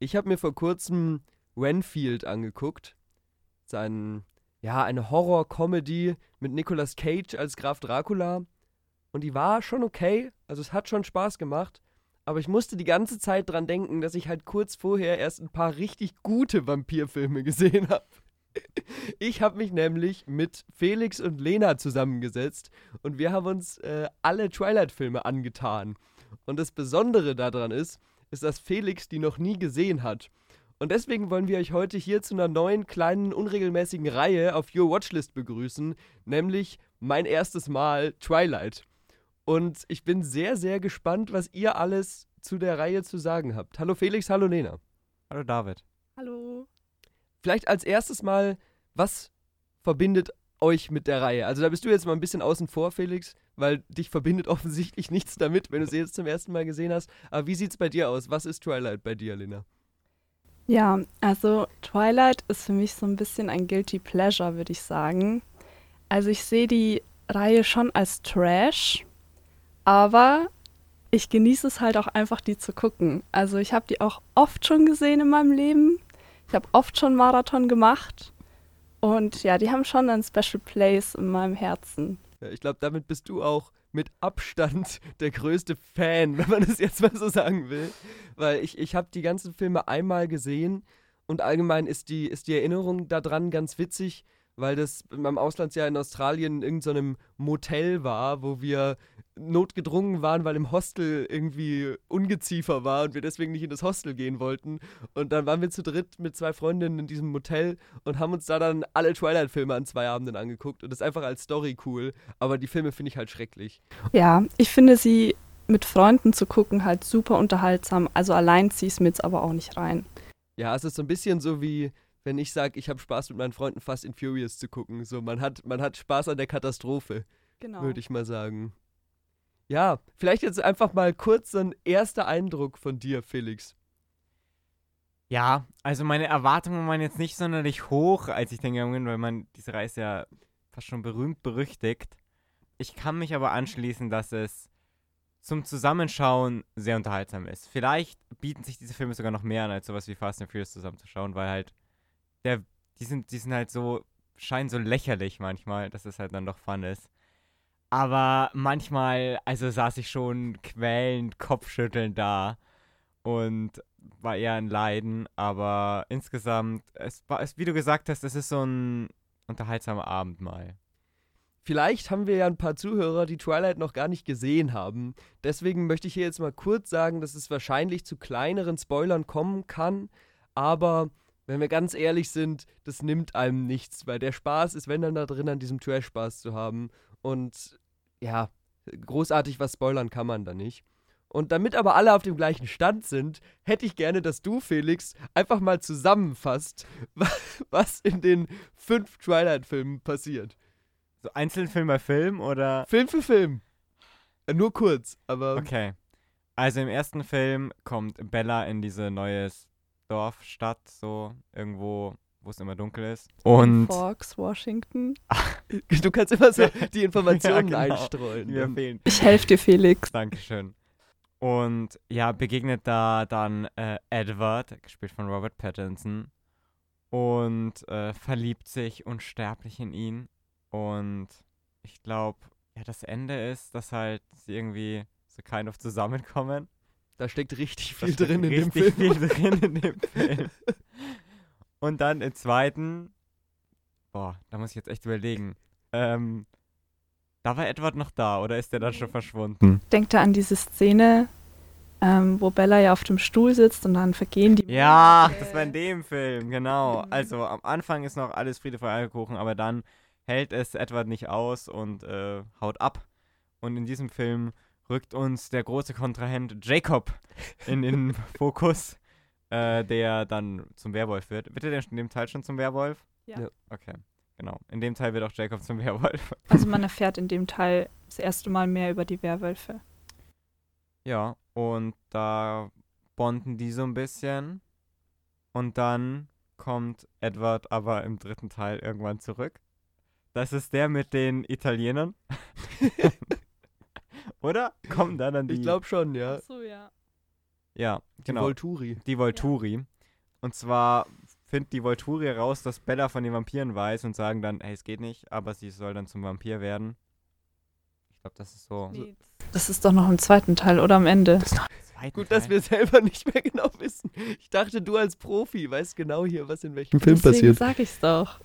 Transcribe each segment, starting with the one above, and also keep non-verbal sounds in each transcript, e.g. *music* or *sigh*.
Ich habe mir vor kurzem Renfield angeguckt. Sein, ja, eine Horror-Comedy mit Nicolas Cage als Graf Dracula. Und die war schon okay. Also es hat schon Spaß gemacht. Aber ich musste die ganze Zeit dran denken, dass ich halt kurz vorher erst ein paar richtig gute Vampirfilme gesehen habe. *laughs* Ich habe mich nämlich mit Felix und Lena zusammengesetzt und wir haben uns äh, alle Twilight-Filme angetan. Und das Besondere daran ist, ist, dass Felix die noch nie gesehen hat. Und deswegen wollen wir euch heute hier zu einer neuen, kleinen, unregelmäßigen Reihe auf Your Watchlist begrüßen, nämlich mein erstes Mal Twilight. Und ich bin sehr, sehr gespannt, was ihr alles zu der Reihe zu sagen habt. Hallo Felix, hallo Lena. Hallo David. Hallo. Vielleicht als erstes mal, was verbindet euch mit der Reihe? Also da bist du jetzt mal ein bisschen außen vor, Felix, weil dich verbindet offensichtlich *laughs* nichts damit, wenn du sie jetzt zum ersten Mal gesehen hast. Aber wie sieht es bei dir aus? Was ist Twilight bei dir, Lena? Ja, also Twilight ist für mich so ein bisschen ein guilty pleasure, würde ich sagen. Also ich sehe die Reihe schon als Trash, aber ich genieße es halt auch einfach, die zu gucken. Also ich habe die auch oft schon gesehen in meinem Leben. Ich habe oft schon Marathon gemacht. Und ja, die haben schon einen Special Place in meinem Herzen. Ja, ich glaube, damit bist du auch mit Abstand *laughs* der größte Fan, *laughs* wenn man das jetzt mal so sagen will. Weil ich, ich habe die ganzen Filme einmal gesehen und allgemein ist die, ist die Erinnerung daran ganz witzig, weil das beim Auslandsjahr in Australien in irgendeinem so Motel war, wo wir notgedrungen waren, weil im Hostel irgendwie Ungeziefer war und wir deswegen nicht in das Hostel gehen wollten. Und dann waren wir zu dritt mit zwei Freundinnen in diesem Motel und haben uns da dann alle Twilight-Filme an zwei Abenden angeguckt. Und das ist einfach als Story cool, aber die Filme finde ich halt schrecklich. Ja, ich finde sie mit Freunden zu gucken halt super unterhaltsam. Also allein es mir jetzt aber auch nicht rein. Ja, es ist so ein bisschen so wie wenn ich sage, ich habe Spaß mit meinen Freunden Fast in Furious zu gucken. So, man hat, man hat Spaß an der Katastrophe, genau. würde ich mal sagen. Ja, vielleicht jetzt einfach mal kurz so ein erster Eindruck von dir, Felix. Ja, also meine Erwartungen waren jetzt nicht sonderlich hoch, als ich den gegangen bin, weil man diese Reise ja fast schon berühmt berüchtigt. Ich kann mich aber anschließen, dass es zum Zusammenschauen sehr unterhaltsam ist. Vielleicht bieten sich diese Filme sogar noch mehr an, als sowas wie Fast and Furious zusammenzuschauen, weil halt der, die sind, die sind halt so, scheinen so lächerlich manchmal, dass es halt dann doch Fun ist. Aber manchmal, also saß ich schon quälend, kopfschüttelnd da und war eher ein Leiden. Aber insgesamt, es war, es, wie du gesagt hast, es ist so ein unterhaltsamer Abend mal. Vielleicht haben wir ja ein paar Zuhörer, die Twilight noch gar nicht gesehen haben. Deswegen möchte ich hier jetzt mal kurz sagen, dass es wahrscheinlich zu kleineren Spoilern kommen kann. Aber wenn wir ganz ehrlich sind, das nimmt einem nichts, weil der Spaß ist, wenn dann da drin an diesem Trash-Spaß zu haben. Und ja, großartig was spoilern kann man da nicht. Und damit aber alle auf dem gleichen Stand sind, hätte ich gerne, dass du, Felix, einfach mal zusammenfasst, *laughs* was in den fünf Twilight-Filmen passiert. So einzeln Film bei Film oder? Film für Film. Äh, nur kurz, aber. Okay. Also im ersten Film kommt Bella in diese neue Dorf, Stadt, so irgendwo, wo es immer dunkel ist. Und Forks, Washington. *laughs* du kannst immer so die Informationen *laughs* ja, genau. einstreuen. Mir fehlen. Ich helfe dir, Felix. Dankeschön. Und ja, begegnet da dann äh, Edward, gespielt von Robert Pattinson, und äh, verliebt sich unsterblich in ihn. Und ich glaube, ja, das Ende ist, dass halt sie irgendwie so kind of zusammenkommen. Da steckt richtig viel drin in dem Film. Richtig viel drin in dem Film. Und dann im zweiten, boah, da muss ich jetzt echt überlegen. Ähm, da war Edward noch da oder ist der dann schon verschwunden? Denkt er an diese Szene, ähm, wo Bella ja auf dem Stuhl sitzt und dann vergehen die. Ja, Monate. das war in dem Film, genau. Also am Anfang ist noch alles Friede, Freude, Eierkuchen, aber dann hält es Edward nicht aus und äh, haut ab. Und in diesem Film rückt uns der große Kontrahent Jacob in den *laughs* Fokus, äh, der dann zum Werwolf wird. Wird er denn in dem Teil schon zum Werwolf? Ja. ja. Okay, genau. In dem Teil wird auch Jacob zum Werwolf. Also man erfährt in dem Teil das erste Mal mehr über die Werwölfe. Ja, und da bonden die so ein bisschen. Und dann kommt Edward aber im dritten Teil irgendwann zurück. Das ist der mit den Italienern. *laughs* *laughs* Oder? Kommen da dann die. Ich glaube schon, ja. Ach so, ja. Ja, Die genau. Volturi. die Volturi. Und zwar findet die Volturi heraus, dass Bella von den Vampiren weiß und sagen dann, hey, es geht nicht, aber sie soll dann zum Vampir werden. Ich glaube, das ist so. Das ist doch noch im zweiten Teil oder am Ende. Zweiten Gut, dass Teil. wir selber nicht mehr genau wissen. Ich dachte, du als Profi weißt genau hier, was in welchem Film Deswegen passiert. sag ich's doch.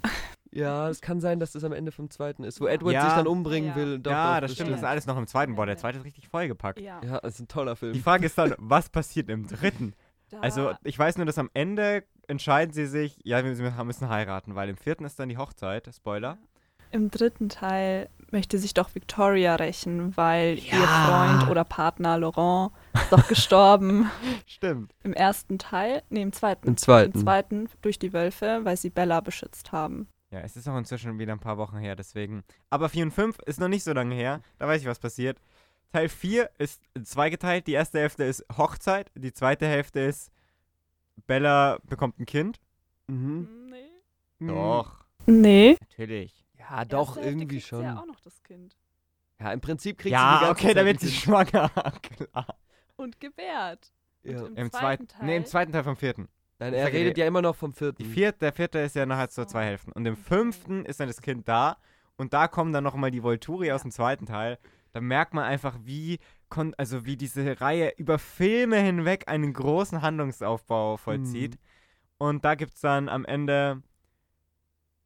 Ja, es kann sein, dass das am Ende vom zweiten ist, wo Edward Ja. sich dann umbringen Ja. will. Doch, ja, das stimmt, das ist alles noch im zweiten. Boah, der zweite ist richtig vollgepackt. Ja. Ja, es ist ein toller Film. Die Frage ist dann, was passiert im dritten? Da- Also, ich weiß nur, dass am Ende entscheiden sie sich, ja, wir müssen- heiraten, weil im vierten ist dann die Hochzeit. Spoiler. Im dritten Teil möchte sich doch Victoria rächen, weil ihr Ja. Freund oder Partner Laurent ist doch gestorben. *laughs* Stimmt. Im ersten Teil, nee, im zweiten. Im zweiten. Im zweiten durch die Wölfe, weil sie Bella beschützt haben. Ja, es ist auch inzwischen wieder ein paar Wochen her, deswegen. Aber 4 und 5 ist noch nicht so lange her. Da weiß ich, was passiert. Teil 4 ist zweigeteilt. Die erste Hälfte ist Hochzeit. Die zweite Hälfte ist Bella bekommt ein Kind. Mhm. Nee. Doch, Nee. natürlich. Ja, doch, Erste Hälfte irgendwie kriegt sie schon. Ja, auch noch das Kind. Ja, im Prinzip kriegt sie die Ja, ganze okay, Zeit da wird ein sie schwanger. *laughs* Klar. Und gebärt. Ja. Und Im zweiten zweiten, Teil. nee, im zweiten Teil vom vierten. Nein, er redet ja immer noch vom vierten. Die vierte, der vierte ist ja nachher so so. zwei Hälften. Und im fünften ist dann das Kind da. Und da kommen dann nochmal die Volturi aus dem zweiten Teil. Da merkt man einfach, wie, also wie diese Reihe über Filme hinweg einen großen Handlungsaufbau vollzieht. Mhm. Und da gibt es dann am Ende,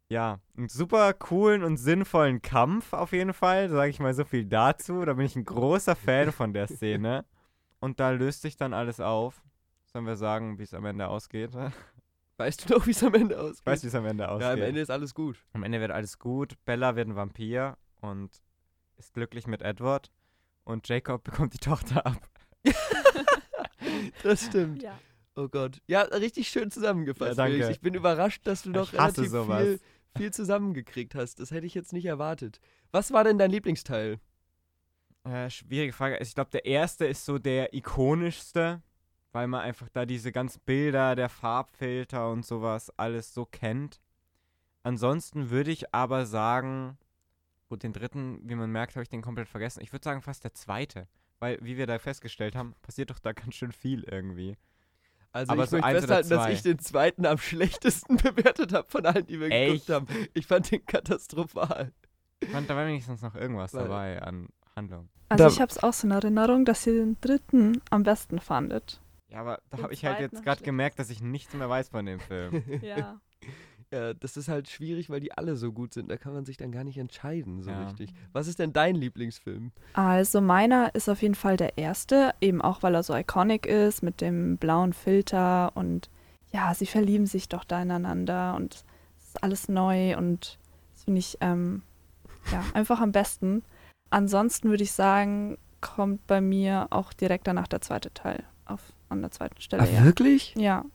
ja, einen super coolen und sinnvollen Kampf auf jeden Fall. Sage ich mal so viel dazu. Da bin ich ein großer Fan von der Szene. *laughs* Und da löst sich dann alles auf. Sollen wir sagen, wie es am Ende ausgeht? *laughs* Weißt du noch, wie es am Ende ausgeht? Weißt du, wie es am Ende ausgeht? ja, am Ende ist alles gut. Am Ende wird alles gut. Bella wird ein Vampir und ist glücklich mit Edward. Und Jacob *laughs* bekommt die Tochter ab. *laughs* Das stimmt. Ja. Oh Gott. Ja, richtig schön zusammengefasst. Ja, danke. Ich bin überrascht, dass du noch relativ sowas. viel, viel zusammengekriegt hast. Das hätte ich jetzt nicht erwartet. Was war denn dein Lieblingsteil? Äh, schwierige Frage. Also ich glaube, der erste ist so der ikonischste, weil man einfach da diese ganzen Bilder, der Farbfilter und sowas alles so kennt. Ansonsten würde ich aber sagen, gut, den dritten, wie man merkt, habe ich den komplett vergessen. Ich würde sagen fast der zweite, weil, wie wir da festgestellt haben, passiert doch da ganz schön viel irgendwie. Also Aber ich so möchte festhalten, dass ich den zweiten am *laughs* schlechtesten *laughs* bewertet habe von allen, die wir Echt? geguckt haben. Ich fand den katastrophal. Ich fand, da war wenigstens noch irgendwas Weil- dabei an Handlung. Also Da- ich habe es auch so in Erinnerung, dass ihr den dritten am besten fandet. Ja, aber da habe ich halt jetzt gerade gemerkt, dass ich nichts mehr weiß von dem Film. *laughs* *laughs* Ja. Ja, das ist halt schwierig, weil die alle so gut sind. Da kann man sich dann gar nicht entscheiden, so Ja. richtig. Was ist denn dein Lieblingsfilm? Also meiner ist auf jeden Fall der erste, eben auch weil er so iconic ist mit dem blauen Filter und ja, sie verlieben sich doch da ineinander und es ist alles neu und das finde ich ähm, ja einfach am besten. Ansonsten würde ich sagen, kommt bei mir auch direkt danach der zweite Teil auf an der zweiten Stelle. Ah, ja. wirklich? ja,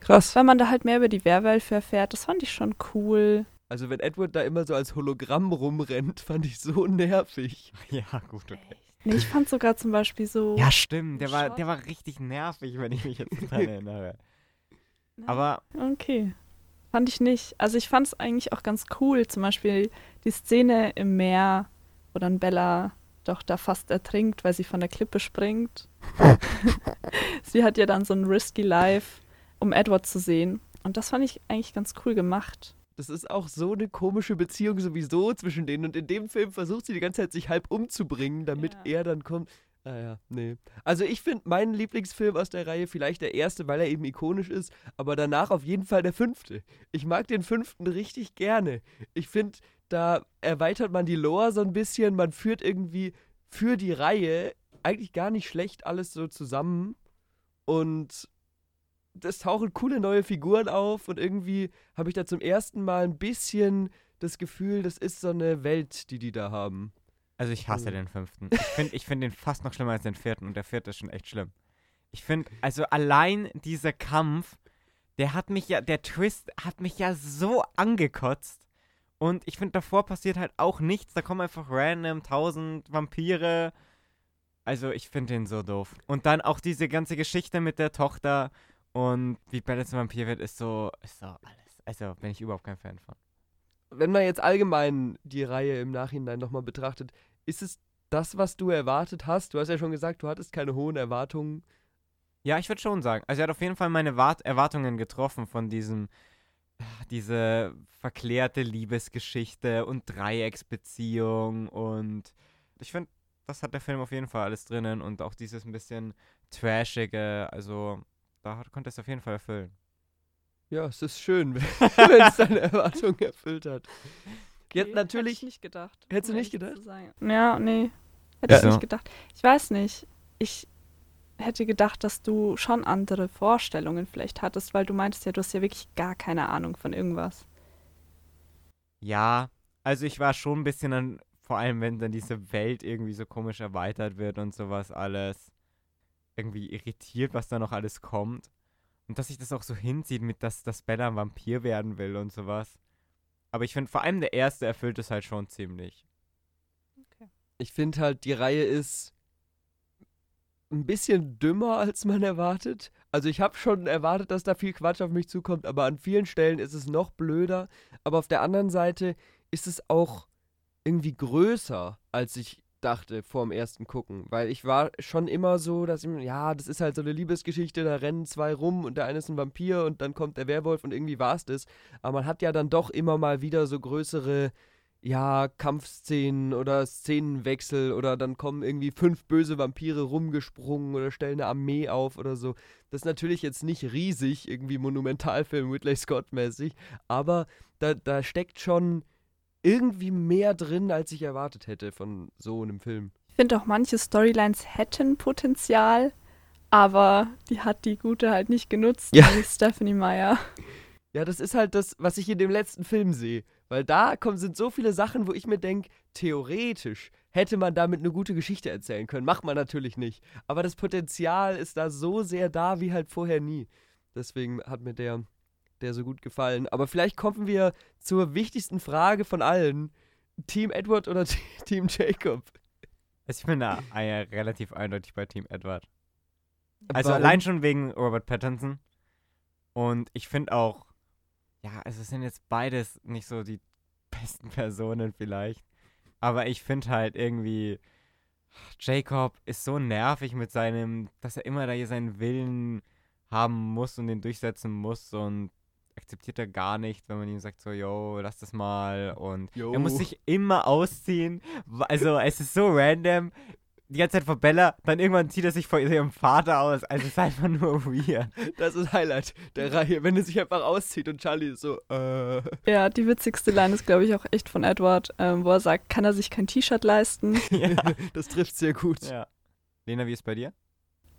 Krass. weil man da halt mehr über die Werwölfe erfährt, das fand ich schon cool. Also wenn Edward da immer so als Hologramm rumrennt, *laughs* fand ich so nervig. ja, gut, okay. Nee, ich fand sogar zum Beispiel so. Ja, stimmt. Der war, der war richtig nervig, wenn ich mich jetzt daran *laughs* erinnere. Ne? Aber Okay. Fand ich nicht. Also ich fand es eigentlich auch ganz cool. Zum Beispiel die Szene im Meer, wo dann Bella doch da fast ertrinkt, weil sie von der Klippe springt. *laughs* sie hat ja dann so ein risky Life, um Edward zu sehen. Und das fand ich eigentlich ganz cool gemacht. Das ist auch so eine komische Beziehung sowieso zwischen denen. Und in dem Film versucht sie die ganze Zeit, sich halb umzubringen, damit Ja. er dann kommt. Ah ja, nee. Also ich finde meinen Lieblingsfilm aus der Reihe vielleicht der erste, weil er eben ikonisch ist, aber danach auf jeden Fall der fünfte. Ich mag den fünften richtig gerne. Ich finde, da erweitert man die Lore so ein bisschen, man führt irgendwie für die Reihe eigentlich gar nicht schlecht alles so zusammen und es tauchen coole neue Figuren auf und irgendwie habe ich da zum ersten Mal ein bisschen das Gefühl, das ist so eine Welt, die die da haben. Also ich hasse Oh. den fünften. Ich finde ich find den fast noch schlimmer als den vierten und der vierte ist schon echt schlimm. Ich finde, also allein dieser Kampf, der hat mich ja, der Twist hat mich ja so angekotzt. Und ich finde, davor passiert halt auch nichts. Da kommen einfach random tausend Vampire. Also ich finde den so doof. Und dann auch diese ganze Geschichte mit der Tochter und wie Bella zum Vampir wird, ist so, ist so alles. Also bin ich überhaupt kein Fan von. Wenn man jetzt allgemein die Reihe im Nachhinein nochmal betrachtet, ist es das, was du erwartet hast? Du hast ja schon gesagt, du hattest keine hohen Erwartungen. Ja, ich würde schon sagen. Also er hat auf jeden Fall meine Wart Erwartungen getroffen von diesem, ah, diese verklärte Liebesgeschichte und Dreiecksbeziehung und ich finde, das hat der Film auf jeden Fall alles drinnen und auch dieses ein bisschen trashige, also da hat, konnte es auf jeden Fall erfüllen. Ja, es ist schön, *laughs* *laughs* wenn es deine Erwartungen erfüllt hat. Jetzt Okay, natürlich. Hätte ich nicht gedacht. Hättest du um nicht ehrlich gedacht? Ja, nee. Hätte Ja. ich nicht gedacht. Ich weiß nicht. Ich hätte gedacht, dass du schon andere Vorstellungen vielleicht hattest, weil du meintest ja, du hast ja wirklich gar keine Ahnung von irgendwas. Ja, also ich war schon ein bisschen an, vor allem wenn dann diese Welt irgendwie so komisch erweitert wird und sowas alles, irgendwie irritiert, was da noch alles kommt. Und dass sich das auch so hinzieht mit, dass, dass Bella ein Vampir werden will und sowas. Aber ich finde, vor allem der erste erfüllt es halt schon ziemlich. Ich finde halt, die Reihe ist ein bisschen dümmer, als man erwartet. Also ich habe schon erwartet, dass da viel Quatsch auf mich zukommt, aber an vielen Stellen ist es noch blöder. Aber auf der anderen Seite ist es auch irgendwie größer, als ich dachte vor dem ersten Gucken. Weil ich war schon immer so, dass ich, ja, das ist halt so eine Liebesgeschichte, da rennen zwei rum und der eine ist ein Vampir und dann kommt der Werwolf und irgendwie war es das. Aber man hat ja dann doch immer mal wieder so größere ja, Kampfszenen oder Szenenwechsel oder dann kommen irgendwie fünf böse Vampire rumgesprungen oder stellen eine Armee auf oder so. Das ist natürlich jetzt nicht riesig, irgendwie Monumentalfilm Ridley Scott-mäßig, aber da, da steckt schon irgendwie mehr drin, als ich erwartet hätte von so einem Film. Ich finde auch manche Storylines hätten Potenzial, aber die hat die gute halt nicht genutzt, Ja. wie Stephanie Meyer. Ja, das ist halt das, was ich in dem letzten Film sehe. Weil da kommen, sind so viele Sachen, wo ich mir denke, theoretisch hätte man damit eine gute Geschichte erzählen können. Macht man natürlich nicht. Aber das Potenzial ist da so sehr da wie halt vorher nie. Deswegen hat mir der, der so gut gefallen. Aber vielleicht kommen wir zur wichtigsten Frage von allen. Team Edward oder *laughs* Team Jacob? Also ich bin da relativ eindeutig bei Team Edward. Also Warum? allein schon wegen Robert Pattinson. Und ich finde auch, ja, also es sind jetzt beides nicht so die *laughs* besten Personen vielleicht. Aber ich finde halt irgendwie, Jacob ist so nervig mit seinem, dass er immer da hier seinen Willen haben muss und den durchsetzen muss und akzeptiert er gar nicht, wenn man ihm sagt so, yo, lass das mal und Yo. er muss sich immer ausziehen. Also es ist so random. Die ganze Zeit vor Bella, dann irgendwann zieht er sich vor ihrem Vater aus. Also es ist einfach nur weird. Das ist Highlight der Reihe, wenn er sich einfach auszieht und Charlie ist so, äh. Ja, die witzigste Line ist, glaube ich, auch echt von Edward, ähm, wo er sagt, kann er sich kein T-Shirt leisten? ja. *laughs* Das trifft sehr gut. ja. Lena, wie ist bei dir?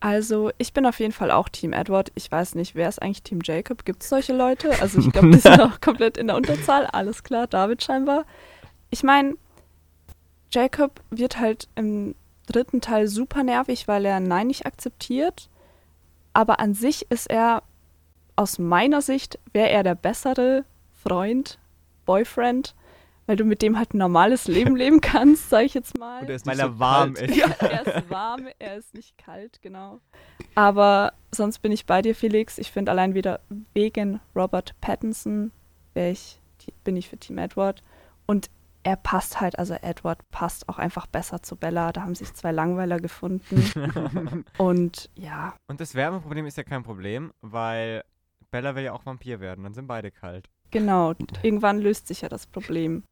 Also, ich bin auf jeden Fall auch Team Edward. Ich weiß nicht, wer ist eigentlich Team Jacob? Gibt es solche Leute? Also, ich glaube, die sind auch *laughs* komplett in der Unterzahl. Alles klar, David scheinbar. Ich meine, Jacob wird halt im dritten Teil super nervig, weil er Nein nicht akzeptiert. Aber an sich ist er, aus meiner Sicht, wäre er der bessere Freund, Boyfriend, weil du mit dem halt ein normales Leben leben kannst, sage ich jetzt mal. Und er ist Weil nicht er warm ist. Ja, er ist warm, er ist nicht kalt, genau. Aber sonst bin ich bei dir, Felix. Ich finde allein wieder wegen Robert Pattinson ich, bin ich für Team Edward. Und er passt halt, also Edward passt auch einfach besser zu Bella. Da haben sich zwei Langweiler gefunden. *laughs* Und ja, Und das Wärmeproblem ist ja kein Problem, weil Bella will ja auch Vampir werden. Dann sind beide kalt. Genau. Irgendwann löst sich ja das Problem.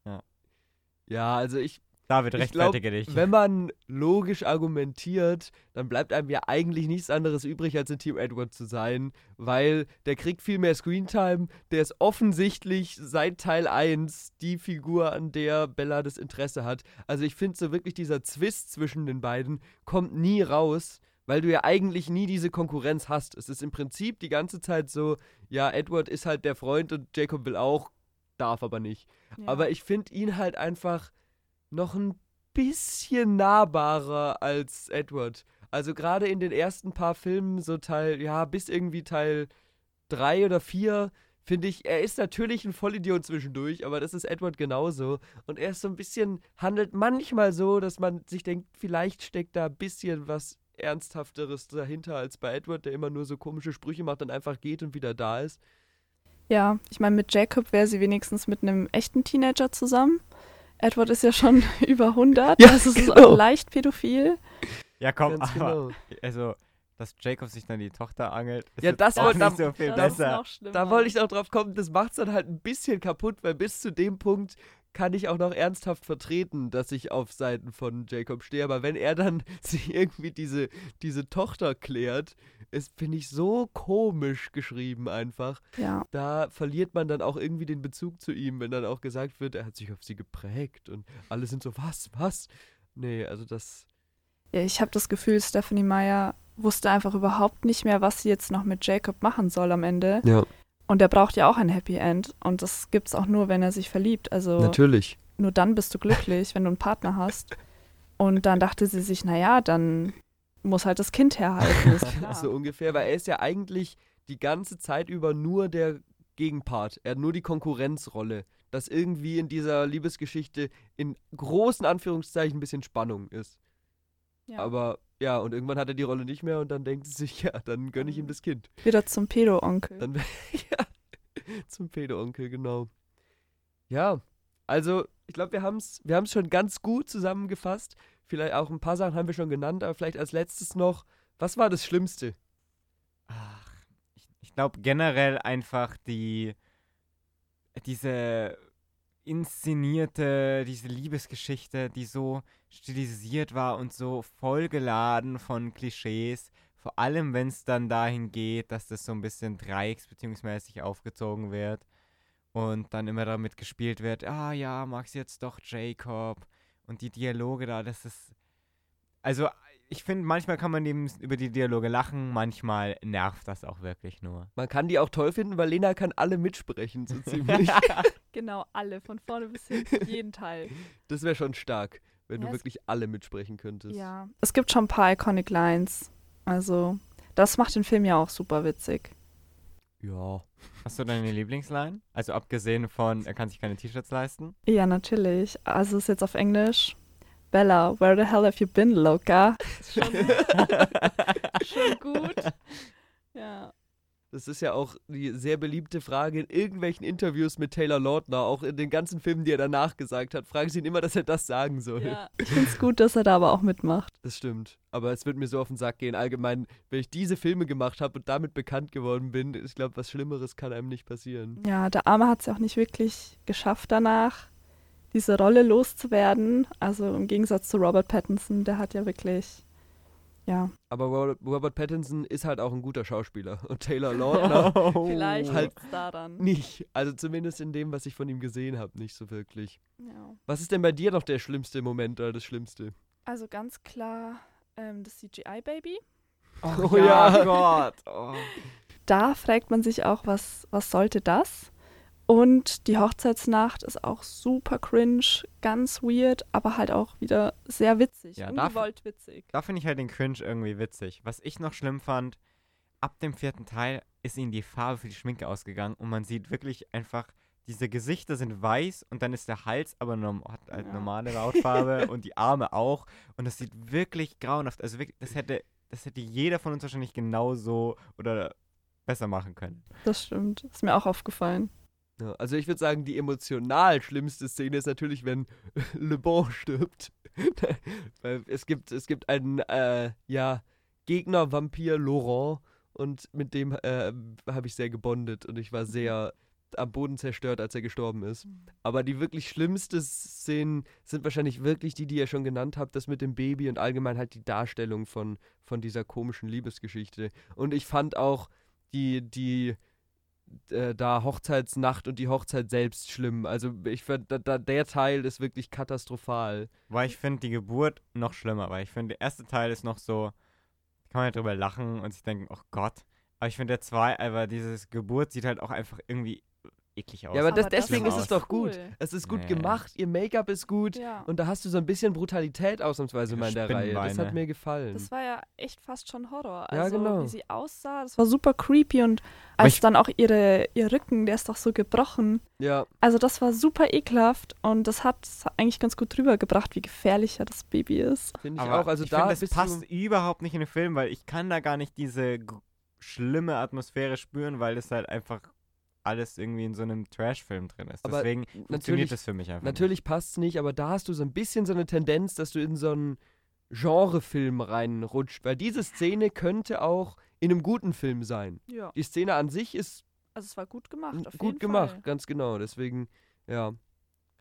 Ja, also ich, David, Ich glaub, rechtfertige dich. wenn man logisch argumentiert, dann bleibt einem ja eigentlich nichts anderes übrig, als in Team Edward zu sein, weil der kriegt viel mehr Screentime, der ist offensichtlich seit Teil 1 die Figur, an der Bella das Interesse hat. Also ich finde so wirklich dieser Zwist zwischen den beiden kommt nie raus, weil du ja eigentlich nie diese Konkurrenz hast. Es ist im Prinzip die ganze Zeit so, ja, Edward ist halt der Freund und Jacob will auch, darf aber nicht. Aber ich finde ihn halt einfach noch ein bisschen nahbarer als Edward. Also gerade in den ersten paar Filmen, so Teil, ja, bis irgendwie Teil 3 oder 4, finde ich, er ist natürlich ein Vollidiot zwischendurch, aber das ist Edward genauso. Und er ist so ein bisschen, handelt manchmal so, dass man sich denkt, vielleicht steckt da ein bisschen was Ernsthafteres dahinter als bei Edward, der immer nur so komische Sprüche macht und einfach geht und wieder da ist. Ja, ich meine, mit Jacob wäre sie wenigstens mit einem echten Teenager zusammen. Edward ist ja schon *laughs* über 100, Ja, also es ist genau. auch leicht pädophil. ja, komm, Ganz aber genau. also dass Jacob sich dann die Tochter angelt. ist Ja, das auch wollte- nicht so viel das ist besser. Da wollte ich noch drauf kommen, das macht es dann halt ein bisschen kaputt, weil bis zu dem Punkt kann ich auch noch ernsthaft vertreten, dass ich auf Seiten von Jacob stehe. Aber wenn er dann *laughs* sich irgendwie diese, diese Tochter klärt, ist, finde ich, so komisch geschrieben einfach. Ja, Da verliert man dann auch irgendwie den Bezug zu ihm, wenn dann auch gesagt wird, er hat sich auf sie geprägt und alle sind so, was, was? Nee, also das, ja ich habe das Gefühl, Stephanie Meyer wusste einfach überhaupt nicht mehr, was sie jetzt noch mit Jacob machen soll am Ende. ja, Und er braucht ja auch ein Happy End. Und das gibt's auch nur, wenn er sich verliebt. Also natürlich. nur dann bist du glücklich, wenn du einen Partner hast. Und dann dachte sie sich, naja, dann muss halt das Kind herhalten. Ist klar. *laughs* So ungefähr, weil er ist ja eigentlich die ganze Zeit über nur der Gegenpart. Er hat nur die Konkurrenzrolle. Dass irgendwie in dieser Liebesgeschichte in großen Anführungszeichen ein bisschen Spannung ist. Ja. Aber ja, und irgendwann hat er die Rolle nicht mehr und dann denkt sie sich, *laughs* ja, dann gönne ich ihm das Kind. Wieder zum Pedo-Onkel. Dann *laughs* ja, zum Pedo-Onkel, genau. Ja, also ich glaube, wir haben es wir haben's schon ganz gut zusammengefasst. Vielleicht auch ein paar Sachen haben wir schon genannt, aber vielleicht als letztes noch, was war das Schlimmste? Ach, ich, ich glaube generell einfach die diese inszenierte, diese Liebesgeschichte, die so stilisiert war und so vollgeladen von Klischees. Vor allem, wenn es dann dahin geht, dass das so ein bisschen dreiecksbeziehungsmäßig aufgezogen wird und dann immer damit gespielt wird, ah ja, magst jetzt doch Jacob und die Dialoge da, das ist also ich finde, manchmal kann man eben über die Dialoge lachen, manchmal nervt das auch wirklich nur. Man kann die auch toll finden, weil Lena kann alle mitsprechen, so ziemlich. *laughs* *laughs* Genau, alle, von vorne bis hinten, jeden Teil. das wäre schon stark, wenn Ja, du wirklich alle mitsprechen könntest. Ja. Es gibt schon ein paar Iconic Lines. Also, das macht den Film ja auch super witzig. Ja. Hast du deine Lieblingsline? Also abgesehen von, er kann sich keine T-Shirts leisten. Ja, natürlich. Also, es ist jetzt auf Englisch. Bella, where the hell have you been? Ist schon, *laughs* schon gut. Ja. Das ist ja auch die sehr beliebte Frage in irgendwelchen Interviews mit Taylor Lautner, auch in den ganzen Filmen, die er danach gesagt hat, fragen sie ihn immer, dass er das sagen soll. ja. Ich finde es gut, dass er da aber auch mitmacht. Das stimmt. Aber es wird mir so auf den Sack gehen. Allgemein, wenn ich diese Filme gemacht habe und damit bekannt geworden bin, ich glaube, was Schlimmeres kann einem nicht passieren. Ja, der Arme hat es ja auch nicht wirklich geschafft danach, diese Rolle loszuwerden. Also im Gegensatz zu Robert Pattinson, der hat ja wirklich, ja, Aber Robert, Pattinson ist halt auch ein guter Schauspieler. *laughs* Und Taylor *laughs* Lautner vielleicht Halt- daran. nicht. Also zumindest in dem, was ich von ihm gesehen habe, nicht so wirklich. Ja. Was ist denn bei dir noch der schlimmste Moment oder das Schlimmste? Also ganz klar ähm, das CGI-Baby. Oh, Oh ja, ja. *laughs* Gott. Oh. Da fragt man sich auch, was, was sollte das? Und die Hochzeitsnacht ist auch super cringe, ganz weird, aber halt auch wieder sehr witzig. Ja, ungewollt witzig. Da finde ich halt den Cringe irgendwie witzig. Was ich noch schlimm fand, ab dem vierten Teil ist ihnen die Farbe für die Schminke ausgegangen und man sieht wirklich einfach, diese Gesichter sind weiß und dann ist der Hals aber norm hat halt Ja. normale *laughs* Hautfarbe und die Arme auch und das sieht wirklich grauenhaft. Also wirklich, das hätte, das hätte jeder von uns wahrscheinlich genauso oder besser machen können. Das stimmt. Ist mir auch aufgefallen. Ja, also ich würde sagen, die emotional schlimmste Szene ist natürlich, wenn *laughs* Le Bon stirbt. *laughs* Es gibt, es gibt einen, äh, ja, Gegner-Vampir Laurent und mit dem äh, habe ich sehr gebondet und ich war sehr am Boden zerstört, als er gestorben ist. Aber die wirklich schlimmsten Szenen sind wahrscheinlich wirklich die, die ihr schon genannt habt, das mit dem Baby und allgemein halt die Darstellung von, von dieser komischen Liebesgeschichte. Und ich fand auch die, die, äh, da Hochzeitsnacht und die Hochzeit selbst schlimm. Also ich fand, da, da, der Teil ist wirklich katastrophal. Weil ich finde die Geburt noch schlimmer, weil ich finde, der erste Teil ist noch so, kann man ja drüber lachen und sich denken, oh Gott. Aber ich finde der zwei, aber dieses Geburt sieht halt auch einfach irgendwie eklig aus. Ja, aber, das, Aber das deswegen ist ist es doch cool. gut. Es ist gut Nee. gemacht, ihr Make-up ist gut Ja. und da hast du so ein bisschen Brutalität ausnahmsweise mal in der Reihe. Das hat mir gefallen. Das war ja echt fast schon Horror. Ja, Also, genau. wie sie aussah, das war super creepy und als dann auch ihre, ihr Rücken, der ist doch so gebrochen. ja, Also, das war super ekelhaft und das hat es eigentlich ganz gut drüber gebracht, wie gefährlicher das Baby ist. finde ich aber auch. Also ich da finde, das passt überhaupt nicht in den Film, weil ich kann da gar nicht diese schlimme Atmosphäre spüren, weil das halt einfach alles irgendwie in so einem Trash-Film drin ist. Aber Deswegen natürlich, funktioniert das für mich einfach natürlich passt es nicht, aber da hast du so ein bisschen so eine Tendenz, dass du in so einen Genrefilm reinrutscht, weil diese Szene könnte auch in einem guten Film sein. Ja. Die Szene an sich ist Also es war gut gemacht, auf gut jeden gemacht, Fall. ganz genau. Deswegen, ja,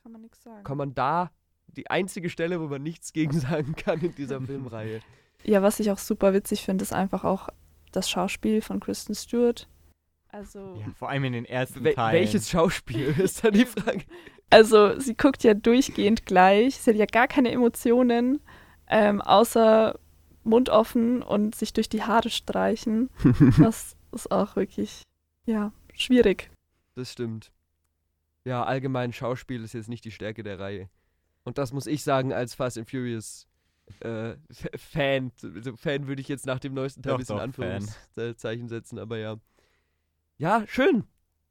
Kann man nichts sagen. kann man da die einzige Stelle, wo man nichts gegen *laughs* sagen kann in dieser Filmreihe. Ja, was ich auch super witzig finde, ist einfach auch das Schauspiel von Kristen Stewart. Also, Ja, vor allem in den ersten Wel Teilen. welches Schauspiel *laughs* ist da die Frage? also sie guckt ja durchgehend gleich. Sie hat ja gar keine Emotionen, ähm, außer Mund offen und sich durch die Haare streichen. *laughs* Das ist auch wirklich, ja, schwierig. Das stimmt. Ja, allgemein Schauspiel ist jetzt nicht die Stärke der Reihe. Und das muss ich sagen als Fast and Furious äh, *laughs* Fan. Also Fan würde ich jetzt nach dem neuesten Teil Doch, ein bisschen doch, Fan. Anführungszeichen setzen, aber ja. Ja, schön.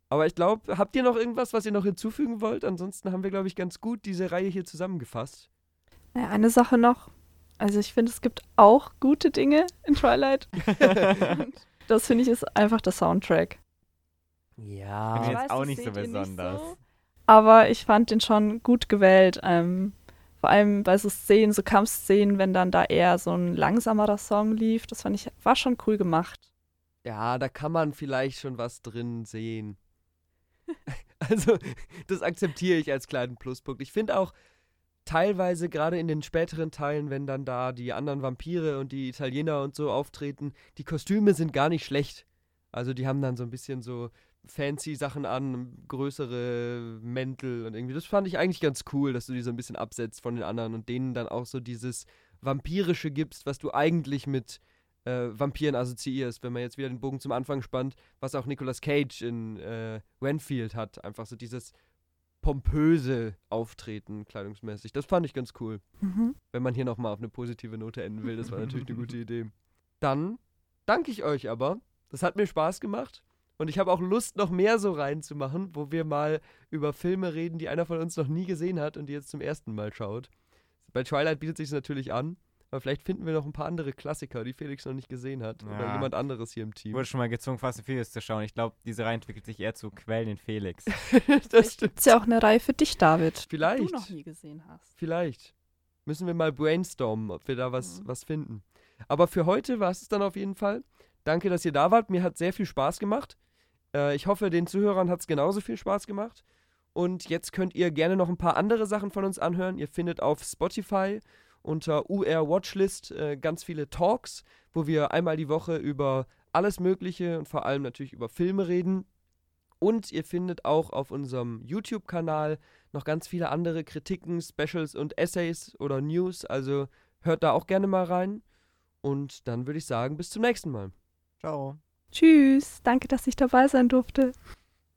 Aber ich glaube, habt ihr noch irgendwas, was ihr noch hinzufügen wollt? Ansonsten haben wir, glaube ich, ganz gut diese Reihe hier zusammengefasst. Naja, eine Sache noch. Also ich finde, es gibt auch gute Dinge in Twilight. *laughs* Das finde ich ist einfach der Soundtrack. Ja. Ich jetzt weiß, auch das nicht so ihr nicht besonders. so. Aber ich fand den schon gut gewählt. Ähm, vor allem bei so Szenen, so Kampfszenen, wenn dann da eher so ein langsamerer Song lief. Das fand ich, war schon cool gemacht. Ja, da kann man vielleicht schon was drin sehen. *laughs* also, das akzeptiere ich als kleinen Pluspunkt. Ich finde auch teilweise, gerade in den späteren Teilen, wenn dann da die anderen Vampire und die Italiener und so auftreten, die Kostüme sind gar nicht schlecht. Also, die haben dann so ein bisschen so fancy Sachen an, größere Mäntel und irgendwie. Das fand ich eigentlich ganz cool, dass du die so ein bisschen absetzt von den anderen und denen dann auch so dieses Vampirische gibst, was du eigentlich mit äh, Vampiren assoziierst, wenn man jetzt wieder den Bogen zum Anfang spannt, was auch Nicolas Cage in äh, Renfield hat. Einfach so dieses pompöse Auftreten kleidungsmäßig. Das fand ich ganz cool. Mhm. Wenn man hier nochmal auf eine positive Note enden will, das war natürlich eine gute *laughs* Idee. Dann danke ich euch aber. Das hat mir Spaß gemacht. Und ich habe auch Lust, noch mehr so reinzumachen, wo wir mal über Filme reden, die einer von uns noch nie gesehen hat und die jetzt zum ersten Mal schaut. Bei Twilight bietet sich natürlich an, aber vielleicht finden wir noch ein paar andere Klassiker, die Felix noch nicht gesehen hat. Oder Ja. jemand anderes hier im Ich Team. wurde schon mal gezwungen, Fast and Furious zu schauen. Ich glaube, diese Reihe entwickelt sich eher zu Quellen in Felix. *laughs* das stimmt. Ist ja auch eine Reihe für dich, David. Die Vielleicht. du noch nie gesehen hast. Vielleicht. Müssen wir mal brainstormen, ob wir da was, Mhm. was finden. Aber für heute war es dann auf jeden Fall. Danke, dass ihr da wart. Mir hat sehr viel Spaß gemacht. Äh, ich hoffe, den Zuhörern hat es genauso viel Spaß gemacht. Und jetzt könnt ihr gerne noch ein paar andere Sachen von uns anhören. Ihr findet auf Spotify unter UR Watchlist äh, ganz viele Talks, wo wir einmal die Woche über alles Mögliche und vor allem natürlich über Filme reden. Und ihr findet auch auf unserem YouTube-Kanal noch ganz viele andere Kritiken, Specials und Essays oder News. Also hört da auch gerne mal rein. Und dann würde ich sagen, bis zum nächsten Mal. Ciao. Tschüss. Danke, dass ich dabei sein durfte.